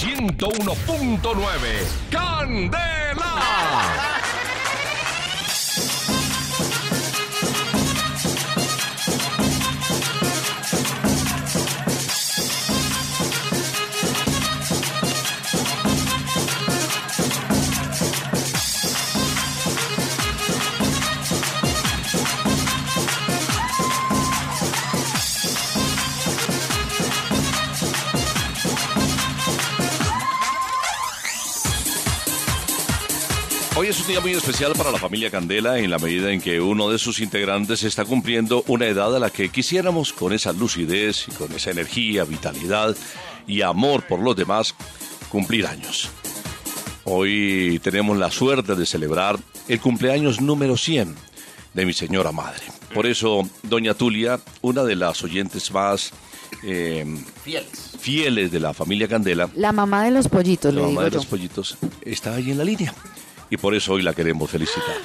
101.9. ¡Candela! Un día muy especial para la familia Candela en la medida en que uno de sus integrantes está cumpliendo una edad a la que quisiéramos con esa lucidez y con esa energía, vitalidad y amor por los demás cumplir años. Hoy tenemos la suerte de celebrar el cumpleaños número 100 de mi señora madre. Por eso, doña Tulia, una de las oyentes más eh, Fieles. fieles de la familia Candela, La mamá de los pollitos, la le mamá digo de yo. los pollitos, está ahí en la línea. Y por eso hoy la queremos felicitar.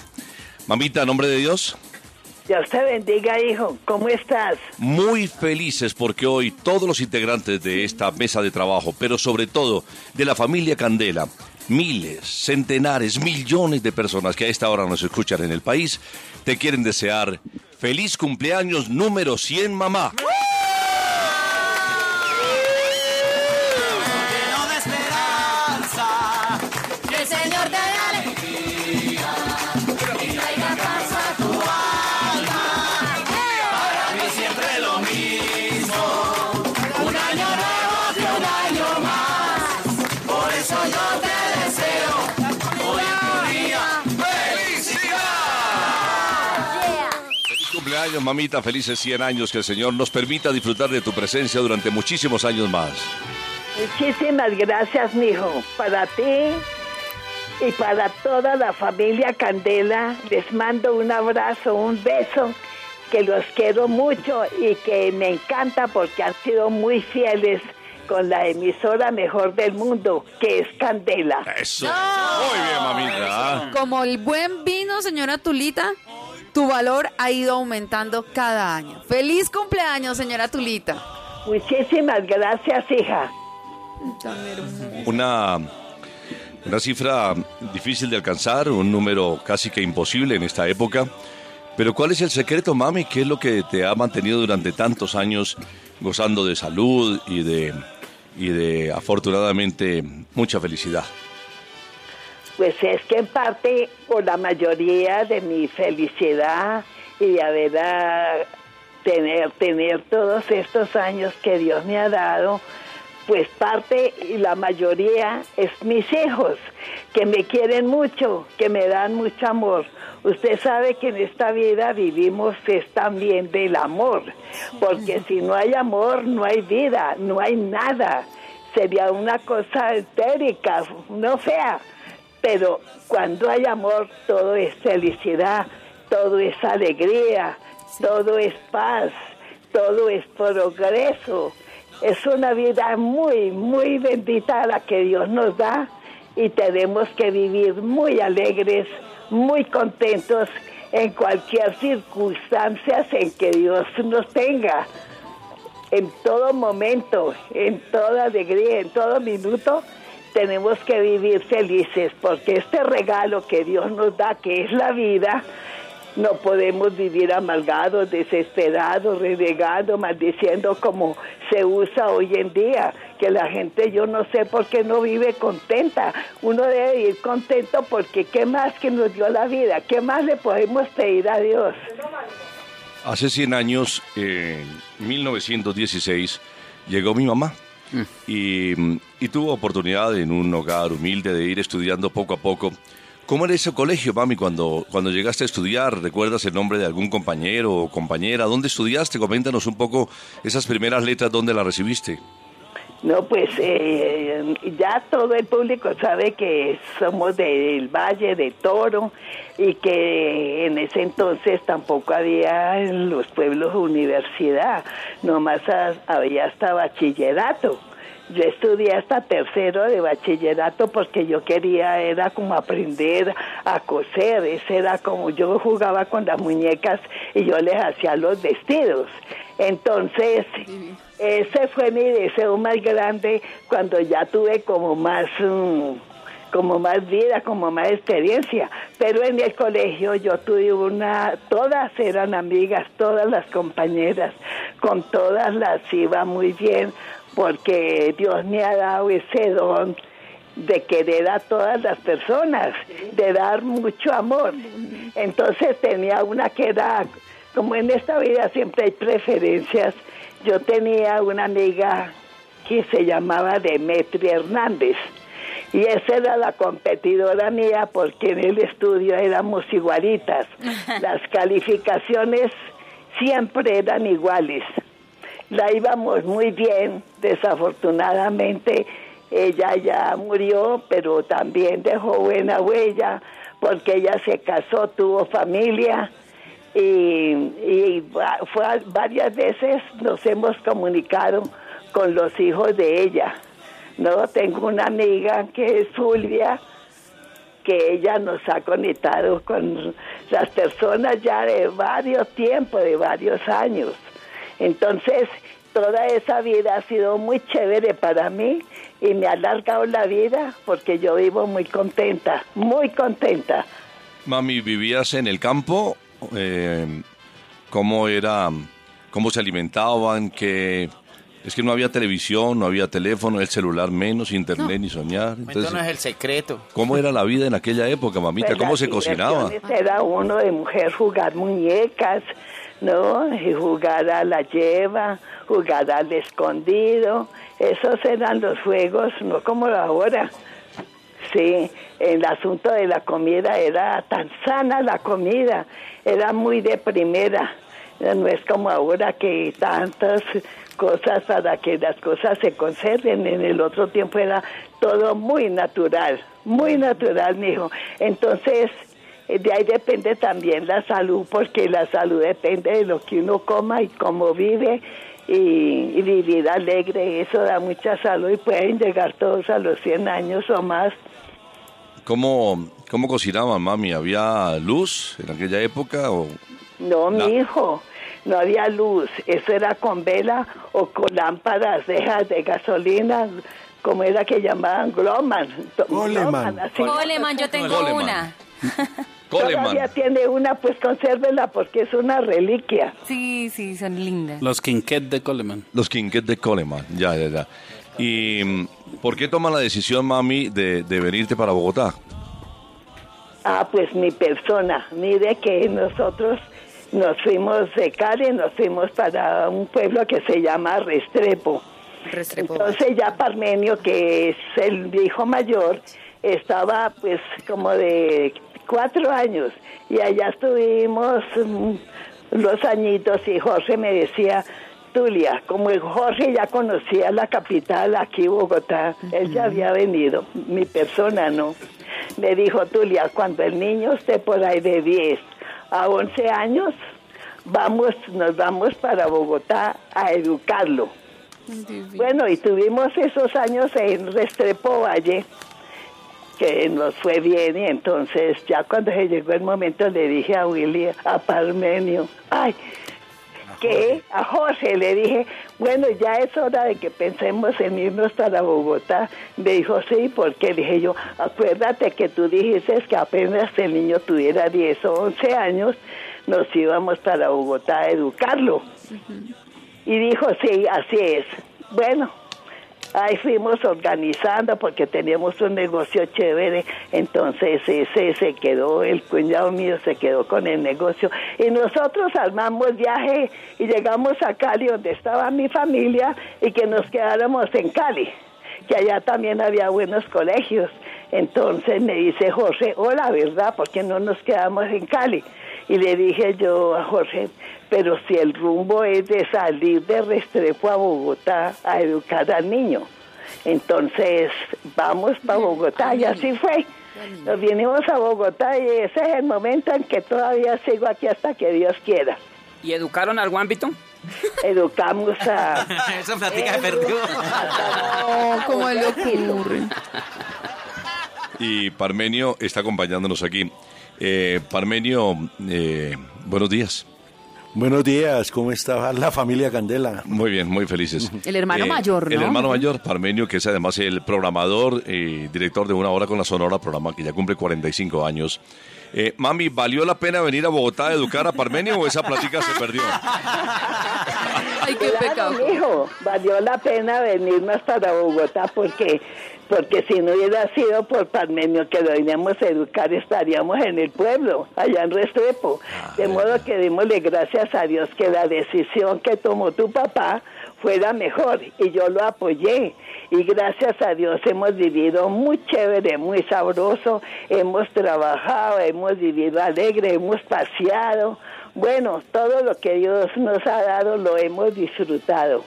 Mamita, nombre de Dios, Dios te bendiga, hijo. ¿Cómo estás? muy felices porque hoy todos los integrantes de esta mesa de trabajo, pero sobre todo de la familia Candela, miles, centenares, millones de personas que a esta hora nos escuchan en el país, te quieren desear feliz cumpleaños número 100, mamá. Mamita, felices 100 años, que el Señor nos permita disfrutar de tu presencia durante muchísimos años más. Muchísimas gracias, mijo. Para ti y para toda la familia Candela, les mando un abrazo, un beso, que los quiero mucho y que me encanta porque han sido muy fieles con la emisora mejor del mundo, que es Candela. Eso. Muy bien, mamita. Como el buen vino, señora Tulita, tu valor ha ido aumentando cada año. Feliz cumpleaños, señora Tulita. Muchísimas gracias, hija. Una, una cifra difícil de alcanzar, un número casi que imposible en esta época. Pero ¿cuál es el secreto, mami? ¿Qué es lo que te ha mantenido durante tantos años gozando de salud y de, y de afortunadamente mucha felicidad? Pues es que en parte por la mayoría de mi felicidad y de haber ah, tener, tener todos estos años que Dios me ha dado, pues parte y la mayoría es mis hijos, que me quieren mucho, que me dan mucho amor. Usted sabe que en esta vida vivimos es también del amor, porque si no hay amor, no hay vida, no hay nada. Sería una cosa etérica, no fea. Pero cuando hay amor, todo es felicidad, todo es alegría, todo es paz, todo es progreso. Es una vida muy, muy bendita la que Dios nos da y tenemos que vivir muy alegres, muy contentos en cualquier circunstancia en que Dios nos tenga. En todo momento, en toda alegría, en todo minuto, tenemos que vivir felices porque este regalo que Dios nos da, que es la vida, no podemos vivir amargados, desesperados, renegando, maldiciendo como se usa hoy en día, que la gente yo no sé por qué no vive contenta. Uno debe vivir contento porque qué más que nos dio la vida, qué más le podemos pedir a Dios. Hace 100 años, en 1916, llegó mi mamá y, y tuvo oportunidad en un hogar humilde de ir estudiando poco a poco. ¿Cómo era ese colegio, mami, cuando, cuando llegaste a estudiar? ¿Recuerdas el nombre de algún compañero o compañera? ¿Dónde estudiaste? Coméntanos un poco esas primeras letras, ¿dónde las recibiste? No, pues eh, ya todo el público sabe que somos del Valle de Toro y que en ese entonces tampoco había en los pueblos universidad, nomás ha- había hasta bachillerato. Yo estudié hasta tercero de bachillerato porque yo quería, era como aprender a coser, ese era como yo jugaba con las muñecas y yo les hacía los vestidos. Entonces, ese fue mi deseo más grande cuando ya tuve como más, mm, como más vida, como más experiencia. Pero en el colegio yo tuve una, todas eran amigas, todas las compañeras, con todas las iba muy bien, porque Dios me ha dado ese don de querer a todas las personas, de dar mucho amor. Entonces tenía una que era, como en esta vida siempre hay preferencias, yo tenía una amiga que se llamaba Demetria Hernández. Y esa era la competidora mía porque en el estudio éramos igualitas. Las calificaciones siempre eran iguales. La íbamos muy bien, desafortunadamente ella ya murió, pero también dejó buena huella porque ella se casó, tuvo familia y, y fue varias veces nos hemos comunicado con los hijos de ella. No, tengo una amiga que es Fulvia, que ella nos ha conectado con las personas ya de varios tiempos, de varios años. Entonces, toda esa vida ha sido muy chévere para mí y me ha alargado la vida porque yo vivo muy contenta, muy contenta. Mami, ¿vivías en el campo? Eh, ¿Cómo era, cómo se alimentaban? Que es que no había televisión, no había teléfono, el celular menos, internet ni soñar. Entonces no es el secreto. ¿cómo era la vida en aquella época, mamita? ¿Cómo Pues se las cocinaba? Era uno de mujer jugar muñecas, ¿no? Y jugar a la lleva, jugar al escondido. Esos eran los juegos, no como ahora. Sí, el asunto de la comida era tan sana la comida, era muy de primera. No es como ahora que tantas cosas para que las cosas se conserven. En el otro tiempo era todo muy natural, muy natural, mijo. Entonces, eh, de ahí depende también la salud, porque la salud depende de lo que uno coma y cómo vive y, y vivir alegre. Eso da mucha salud y pueden llegar todos a los 100 años o más. ¿Cómo, ¿Cómo cocinaban, mami? ¿Había luz en aquella época? O... No, La- mi hijo, no había luz. Eso era con vela o con lámparas dejas de gasolina, como era que llamaban Gloman. Coleman. así. Coleman, yo tengo Coleman. una. Coleman. Todavía tiene una, pues consérvela porque es una reliquia. Sí, sí, son lindas. Los Quinquet de Coleman. Los Quinquet de Coleman, ya, ya, ya. ¿Y por qué toman la decisión, mami, de, de venirte para Bogotá? Ah, pues mi persona. Mire que nosotros nos fuimos de Cali, nos fuimos para un pueblo que se llama Restrepo. Restrepo. Entonces ya Parmenio, que es el hijo mayor, estaba pues como de cuatro años y allá estuvimos mm, los añitos y Jorge me decía, Tulia, como el Jorge ya conocía la capital aquí Bogotá, él ya había venido, mi persona no, me dijo Tulia, cuando el niño esté por ahí de 10 a 11 años, vamos, nos vamos para Bogotá a educarlo. Bueno, y tuvimos esos años en Restrepo Valle, que nos fue bien, y entonces ya cuando se llegó el momento le dije a Willy, a Parmenio, ay, que a Jorge le dije, bueno, ya es hora de que pensemos en irnos para Bogotá. Me dijo, sí, porque le dije yo, acuérdate que tú dijiste que apenas el niño tuviera 10 o 11 años, nos íbamos para Bogotá a educarlo. Y dijo, sí, así es. Bueno, ahí fuimos organizando porque teníamos un negocio chévere, entonces ese se quedó, el cuñado mío se quedó con el negocio y nosotros armamos viaje y llegamos a Cali donde estaba mi familia y que nos quedáramos en Cali, que allá también había buenos colegios. Entonces me dice José, hola, ¿verdad? ¿Por qué no nos quedamos en Cali? Y le dije yo a Jorge, pero si el rumbo es de salir de Restrepo a Bogotá a educar al niño, entonces vamos para Bogotá y así fue. Nos vinimos a Bogotá y ese es el momento en que todavía sigo aquí hasta que Dios quiera. ¿Y educaron al Guambito? Educamos a... Esa plática se perdió. No, ¿cómo le ocurre? Y Parmenio está acompañándonos aquí. Eh, Parmenio, eh, buenos días. Buenos días, ¿cómo está la familia Candela? Muy bien, muy felices. El hermano mayor, El ¿no? hermano mayor, Parmenio, que es además el programador y director de Una Hora con la Sonora, programa que ya cumple 45 años. Eh, mami, ¿valió la pena venir a Bogotá a educar a Parmenio o esa plática se perdió? Ay, qué Claro, pecado. mijo, valió la pena venirnos para Bogotá porque porque si no hubiera sido por Parmenio que lo veníamos a educar estaríamos en el pueblo, allá en Restrepo. De modo que démosle gracias a Dios que la decisión que tomó tu papá fuera mejor y yo lo apoyé. Y gracias a Dios hemos vivido muy chévere, muy sabroso, hemos trabajado, hemos vivido alegre, hemos paseado. Bueno, todo lo que Dios nos ha dado lo hemos disfrutado.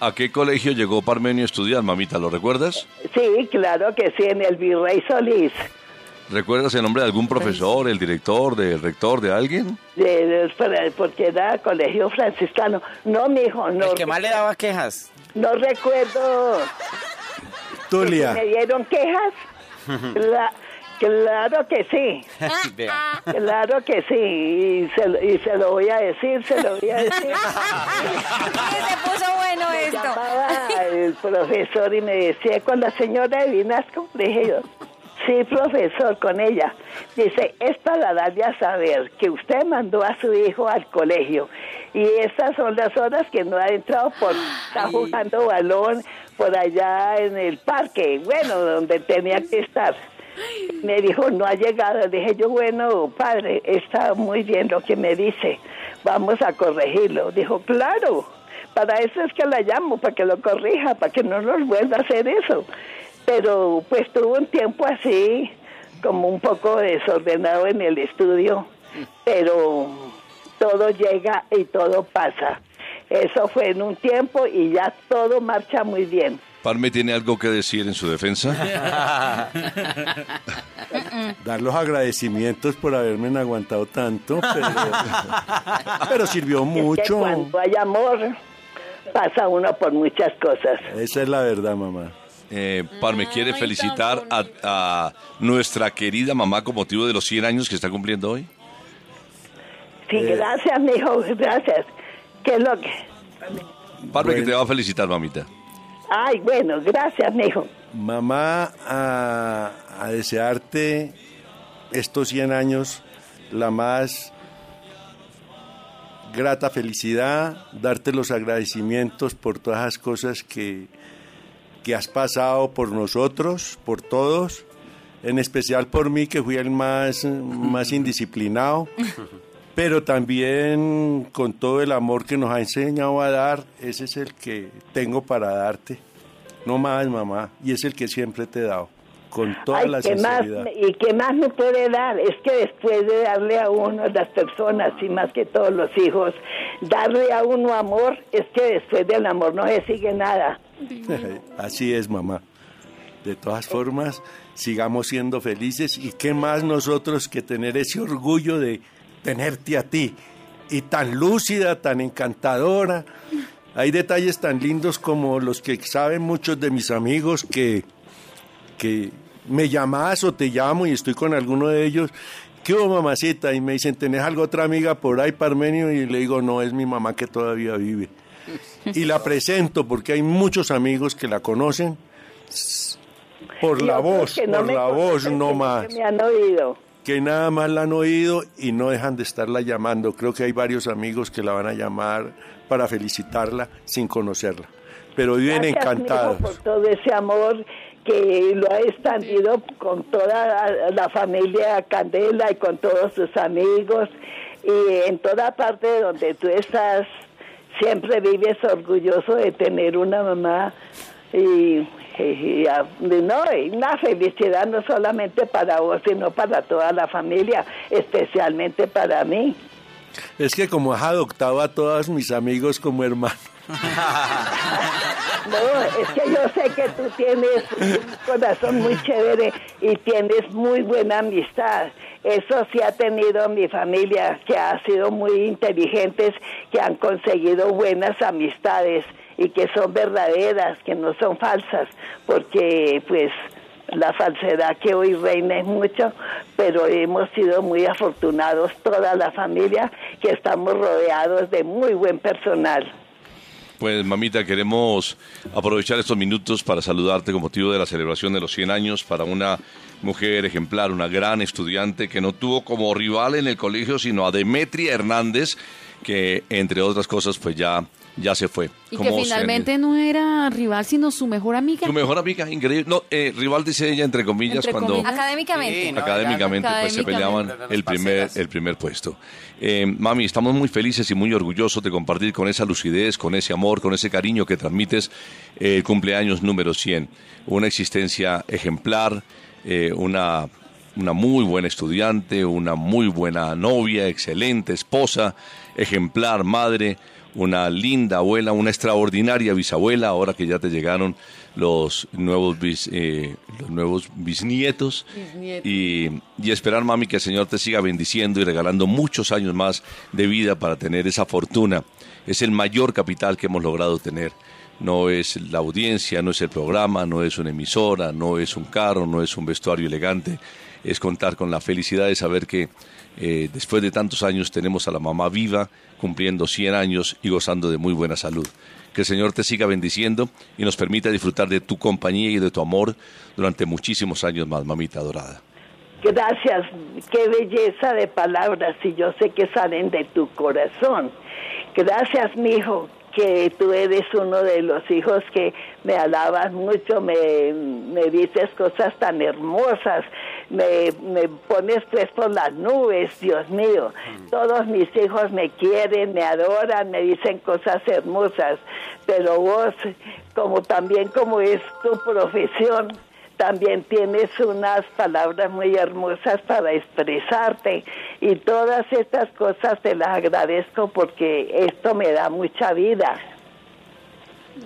¿A qué colegio llegó Parmenio a estudiar, mamita? ¿Lo recuerdas? Sí, claro que sí, en el Virrey Solís. ¿Recuerdas el nombre de algún profesor, el director, del rector, de alguien? De, de- porque era colegio franciscano. No, mijo, no, El que más le daba quejas. no recuerdo. Tulia, ¿Me dieron quejas? La- claro que sí, claro que sí. Y se, lo- y se lo voy a decir, se lo voy a decir. Se puso bueno esto. llamaba el profesor y me decía, con la señora de Vinasco, le dije yo, sí, profesor, con ella. Dice, es para darle a saber que usted mandó a su hijo al colegio y estas son las horas que no ha entrado por estar jugando balón por allá en el parque, bueno, donde tenía que estar. Me dijo, no ha llegado. Le dije yo, bueno, padre, está muy bien lo que me dice. Vamos a corregirlo. Dijo, claro, para eso es que la llamo, para que lo corrija, para que no nos vuelva a hacer eso. Pero pues tuvo un tiempo así, como un poco desordenado en el estudio, pero todo llega y todo pasa. Eso fue en un tiempo y ya todo marcha muy bien. ¿Parme tiene algo que decir en su defensa? dar los agradecimientos por haberme aguantado tanto, pero, pero sirvió Es que mucho. cuando hay amor, pasa uno por muchas cosas. Esa es la verdad, mamá. Eh, Parme quiere Ay, felicitar a, a nuestra querida mamá con motivo de los 100 años que está cumpliendo hoy. Sí, gracias, mijo, gracias. ¿Qué es lo que...? Parme que Bueno. te va a felicitar, mamita. Ay, bueno, gracias, mijo. Mamá, a, a desearte estos 100 años la más grata felicidad, darte los agradecimientos por todas las cosas que, que has pasado por nosotros, por todos, en especial por mí que fui el más, más indisciplinado, pero también con todo el amor que nos ha enseñado a dar, ese es el que tengo para darte. No más, mamá, y es el que siempre te he dado, con toda Ay, la ¿qué más, sinceridad. ¿y qué más me puede dar? Es que después de darle a uno, las personas, y más que todos los hijos, darle a uno amor, es que después del amor no se sigue nada. Así es, mamá. De todas formas, sigamos siendo felices y qué más nosotros que tener ese orgullo de tenerte a ti y tan lúcida, tan encantadora. Hay detalles tan lindos como los que saben muchos de mis amigos que, que me llamas o te llamo y estoy con alguno de ellos. ¿Qué hubo, mamacita? Y me dicen, ¿tenés algo otra amiga por ahí, Parmenio? Y le digo, no, es mi mamá que todavía vive. Y la presento porque hay muchos amigos que la conocen por Y la voz, que no por la voz, no que más. Me han oído. Que nada más la han oído y no dejan de estarla llamando. Creo que hay varios amigos que la van a llamar para felicitarla sin conocerla. Pero viven Gracias, encantados. por todo ese amor que lo ha extendido con toda la familia Candela y con todos sus amigos y en toda parte donde tú estás siempre vives orgulloso de tener una mamá y, y- y, no, y una felicidad no solamente para vos sino para toda la familia especialmente para mí Es que como has adoptado a todos mis amigos como hermanos. No, es que yo sé que tú tienes un corazón muy chévere y tienes muy buena amistad. Eso sí ha tenido mi familia, que ha sido muy inteligentes, que han conseguido buenas amistades y que son verdaderas, que no son falsas, porque pues la falsedad que hoy reina es mucho, pero hemos sido muy afortunados toda la familia que estamos rodeados de muy buen personal. Pues mamita, queremos aprovechar estos minutos para saludarte con motivo de la celebración de los 100 años para una mujer ejemplar, una gran estudiante que no tuvo como rival en el colegio sino a Demetria Hernández, que entre otras cosas pues ya ya se fue. Y que finalmente no era rival, sino su mejor amiga. Su mejor amiga, increíble. No, eh, rival dice ella entre comillas cuando académicamente. académicamente, pues se peleaban el primer el primer puesto. Eh, mami, estamos muy felices y muy orgullosos de compartir con esa lucidez, con ese amor, con ese cariño que transmites eh, el cumpleaños número 100. Una existencia ejemplar, una una muy buena estudiante, una muy buena novia, excelente esposa, ejemplar madre, una linda abuela, una extraordinaria bisabuela, ahora que ya te llegaron los nuevos, eh, los nuevos bisnietos. Y, y, esperar, mami, que el Señor te siga bendiciendo y regalando muchos años más de vida para tener esa fortuna. Es el mayor capital que hemos logrado tener. No es la audiencia, no es el programa, no es una emisora, no es un carro, no es un vestuario elegante. Es contar con la felicidad de saber que eh, después de tantos años tenemos a la mamá viva, cumpliendo 100 años y gozando de muy buena salud. Que el Señor te siga bendiciendo y nos permita disfrutar de tu compañía y de tu amor durante muchísimos años más, mamita adorada. Gracias, qué belleza de palabras y yo sé que salen de tu corazón. Gracias, mi hijo, que tú eres uno de los hijos que me alabas mucho, me, me dices cosas tan hermosas, me, me pones pues por las nubes, Dios mío. Todos mis hijos me quieren, me adoran, me dicen cosas hermosas, pero vos, como también como es tu profesión, también tienes unas palabras muy hermosas para expresarte y todas estas cosas te las agradezco porque esto me da mucha vida.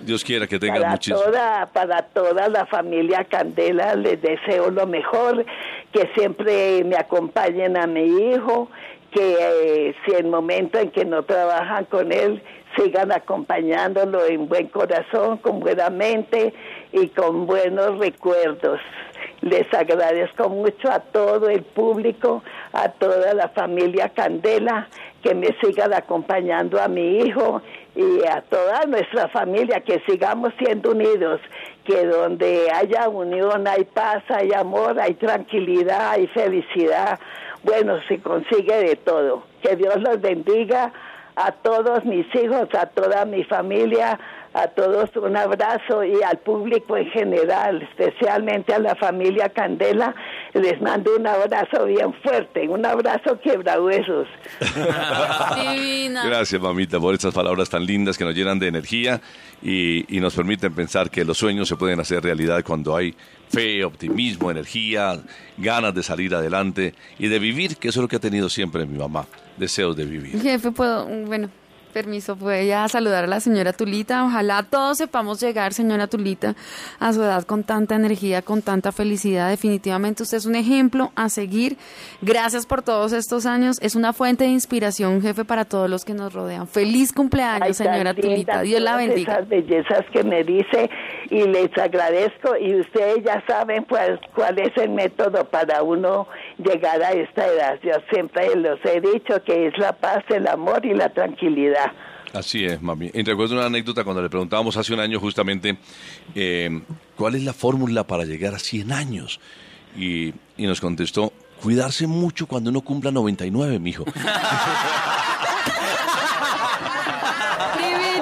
Dios quiera que tengas muchísimo. Toda, para toda la familia Candela les deseo lo mejor, que siempre me acompañen a mi hijo, que eh, si en el momento en que no trabajan con él, sigan acompañándolo en buen corazón, con buena mente y con buenos recuerdos. Les agradezco mucho a todo el público, a toda la familia Candela, que me sigan acompañando a mi hijo y a toda nuestra familia, que sigamos siendo unidos, que donde haya unión hay paz, hay amor, hay tranquilidad, hay felicidad. Bueno, se consigue de todo. Que Dios los bendiga a todos mis hijos, a toda mi familia, a todos un abrazo y al público en general, especialmente a la familia Candela, les mando un abrazo bien fuerte, un abrazo quebrahuesos. Gracias, mamita, por estas palabras tan lindas que nos llenan de energía y, y nos permiten pensar que los sueños se pueden hacer realidad cuando hay fe, optimismo, energía, ganas de salir adelante y de vivir, que eso es lo que ha tenido siempre mi mamá, deseos de vivir. Jefe, bueno, permiso, puede ya saludar a la señora Tulita. Ojalá todos sepamos llegar, señora Tulita, a su edad con tanta energía, con tanta felicidad. Definitivamente usted es un ejemplo a seguir. Gracias por todos estos años. Es una fuente de inspiración, jefe, para todos los que nos rodean. Feliz cumpleaños, señora Tulita. Dios la bendiga. Esas bellezas que me dice y les agradezco. Y ustedes ya saben pues, cuál es el método para uno llegar a esta edad. Yo siempre los he dicho que es la paz, el amor y la tranquilidad. Así es, mami. Y recuerdo una anécdota cuando le preguntábamos hace un año justamente eh, cuál es la fórmula para llegar a 100 años. Y, y nos contestó, cuidarse mucho cuando uno cumpla 99, mijo.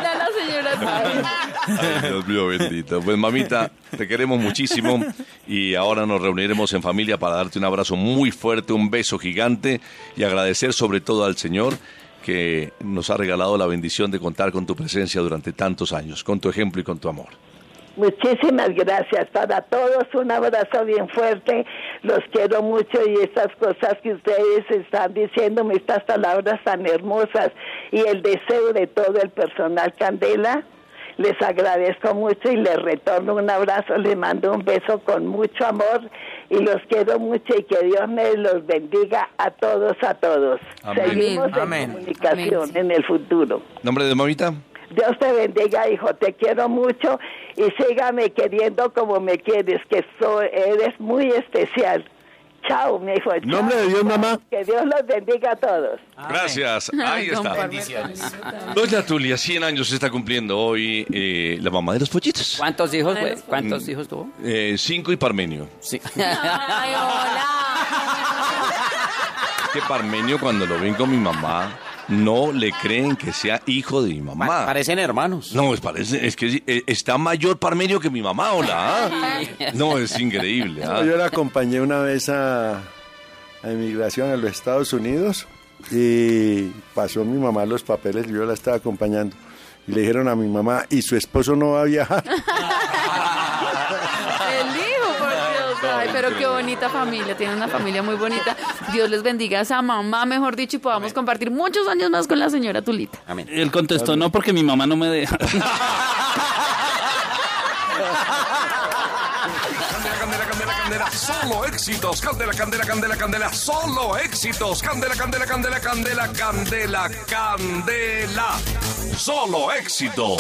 la señora. Ay, Dios mío bendito. Pues mamita, te queremos muchísimo y ahora nos reuniremos en familia para darte un abrazo muy fuerte, un beso gigante y agradecer sobre todo al Señor que nos ha regalado la bendición de contar con tu presencia durante tantos años, con tu ejemplo y con tu amor. Muchísimas gracias para todos, un abrazo bien fuerte, los quiero mucho y estas cosas que ustedes están diciéndome, estas palabras tan hermosas y el deseo de todo el personal Candela, les agradezco mucho y les retorno un abrazo, les mando un beso con mucho amor y los quiero mucho y que Dios me los bendiga a todos, a todos. Amén. Seguimos Amén. en comunicación en el futuro. ¿Nombre de mamita? Dios te bendiga, hijo, te quiero mucho y sígame queriendo como me quieres, que soy, eres muy especial. Chao, mi hijo. chao. Nombre de Dios, mamá. Que Dios los bendiga a todos. Gracias. Ahí está. Bendiciones. Doña Tulia, 100 años se está cumpliendo hoy eh, la mamá de los pollitos. ¿Cuántos hijos, güey? ¿Cuántos hijos tuvo? Eh, cinco y Parmenio. Sí. Ay, hola. Que Parmenio cuando lo ven con mi mamá no le creen que sea hijo de mi Pa- mamá. Parecen hermanos. No, es, parece, es que eh, está mayor Parmenio que mi mamá, hola. ¿ah? No, es increíble. ¿ah? Yo la acompañé una vez a, a inmigración a los Estados Unidos y pasó mi mamá los papeles y yo la estaba acompañando. Y le dijeron a mi mamá, ¿y su esposo no va a viajar? El hijo, por Dios. Ay, pero qué bonita familia. Tiene una familia muy bonita. Dios les bendiga a esa mamá, mejor dicho, y podamos compartir muchos años más con la señora Tulita. Amén. Él contestó, no, porque mi mamá no me deja. Candela, candela, candela, candela, solo éxitos. Candela, candela, candela, candela, solo éxitos. Candela, candela, candela, candela, candela, candela. Solo éxitos.